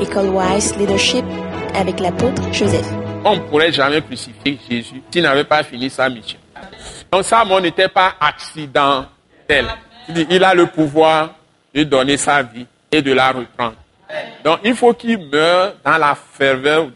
École Wise Leadership avec l'apôtre Joseph. On ne pourrait jamais crucifier Jésus s'il n'avait pas fini sa mission. Donc sa mort n'était pas accidentelle. Il a le pouvoir de donner sa vie et de la reprendre. Donc il faut qu'il meure dans la ferveur ou,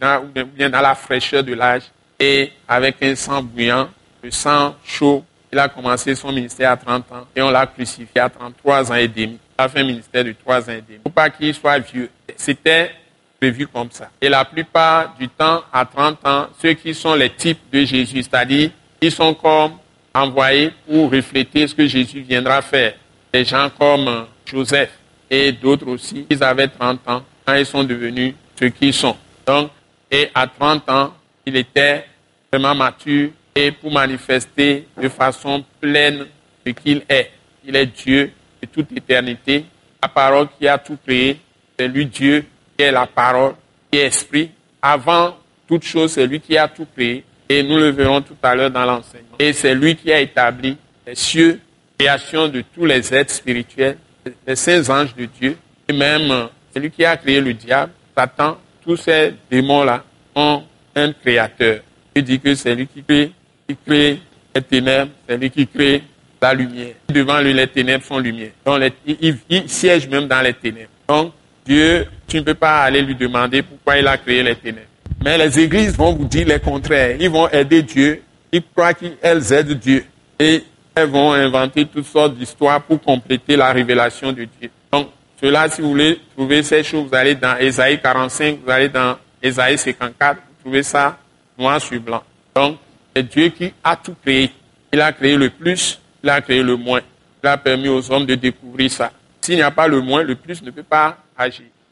bien dans la fraîcheur de l'âge et avec un sang bouillant, le sang chaud. Il a commencé son ministère à 30 ans et on l'a crucifié à 33 ans et demi. Il a fait un ministère de 3 ans et demi. Pour pas qu'il soit vieux. C'était prévu comme ça. Et la plupart du temps, à 30 ans, ceux qui sont les types de Jésus, c'est-à-dire, ils sont comme envoyés pour refléter ce que Jésus viendra faire. Des gens comme Joseph et d'autres aussi, ils avaient 30 ans quand ils sont devenus ce qu'ils sont. Donc, et à 30 ans, il était vraiment mature pour manifester de façon pleine ce qu'il est. Il est Dieu de toute éternité, la parole qui a tout créé, c'est lui Dieu qui est la parole, qui est esprit. Avant toute chose, c'est lui qui a tout créé. Et nous le verrons tout à l'heure dans l'enseignement. Et c'est lui qui a établi les cieux, création de tous les êtres spirituels, les saints anges de Dieu. Et même, c'est lui qui a créé le diable, Satan, tous ces démons-là ont un créateur. Il dit que c'est lui qui crée, qui crée les ténèbres, c'est lui qui crée la lumière. Devant lui, les ténèbres sont lumière. Donc, il, il, siège même dans les ténèbres. Donc, Dieu, tu ne peux pas aller lui demander pourquoi il a créé les ténèbres. Mais les églises vont vous dire le contraire. Ils vont aider Dieu. Ils croient qu'elles aident Dieu. Et elles vont inventer toutes sortes d'histoires pour compléter la révélation de Dieu. Donc, cela, si vous voulez trouver ces choses, vous allez dans Ésaïe 45, vous allez dans Ésaïe 54, vous trouvez ça noir sur blanc. Donc, c'est Dieu qui a tout créé. Il a créé le plus, il a créé le moins. Il a permis aux hommes de découvrir ça. S'il n'y a pas le moins, le plus ne peut pas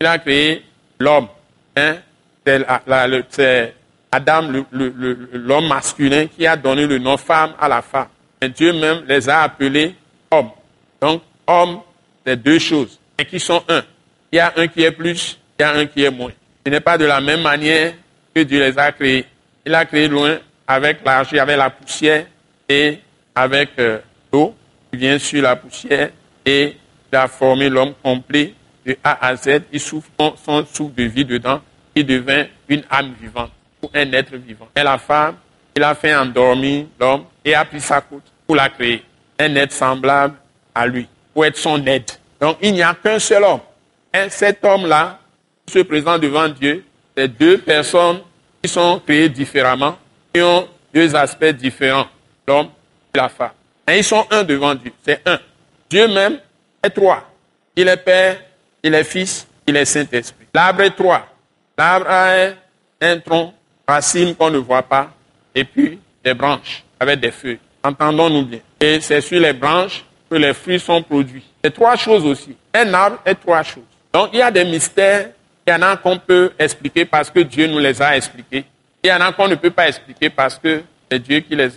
il a créé l'homme. Hein? C'est Adam, l'homme masculin, qui a donné le nom femme à la femme. Et Dieu même les a appelés hommes. Donc, hommes, c'est deux choses, et qui sont un? Il y a un qui est plus, il y a un qui est moins. Ce n'est pas de la même manière que Dieu les a créés. Il a créé loin avec l'argile, avec la poussière et avec euh, l'eau qui vient sur la poussière et il a formé l'homme complet de A à Z, il souffle son souffle de vie dedans, il devient une âme vivante ou un être vivant. Et la femme, il a fait endormir l'homme et a pris sa côte pour la créer. Un être semblable à lui, pour être son aide. Donc il n'y a qu'un seul homme. Et cet homme-là, se présente devant Dieu, c'est deux personnes qui sont créées différemment, qui ont deux aspects différents, l'homme et la femme. Et ils sont un devant Dieu, c'est un. Dieu même est trois. Il est Père, il est Fils, il est Saint-Esprit. L'arbre est trois. L'arbre a un, tronc, racine qu'on ne voit pas, et puis des branches avec des feuilles. Entendons-nous bien. Et c'est sur les branches que les fruits sont produits. C'est trois choses aussi. Un arbre est trois choses. Donc il y a des mystères, il y en a qu'on peut expliquer parce que Dieu nous les a expliqués. Il y en a qu'on ne peut pas expliquer parce que c'est Dieu qui les,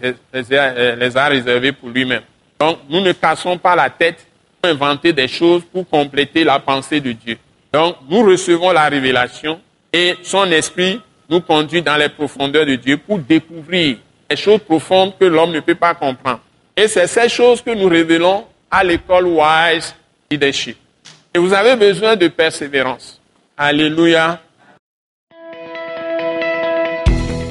a, a réservés pour lui-même. Donc nous ne cassons pas la tête inventer des choses pour compléter la pensée de Dieu. Donc, nous recevons la révélation et son esprit nous conduit dans les profondeurs de Dieu pour découvrir les choses profondes que l'homme ne peut pas comprendre. Et c'est ces choses que nous révélons à l'école Wise Leadership. Et vous avez besoin de persévérance. Alléluia.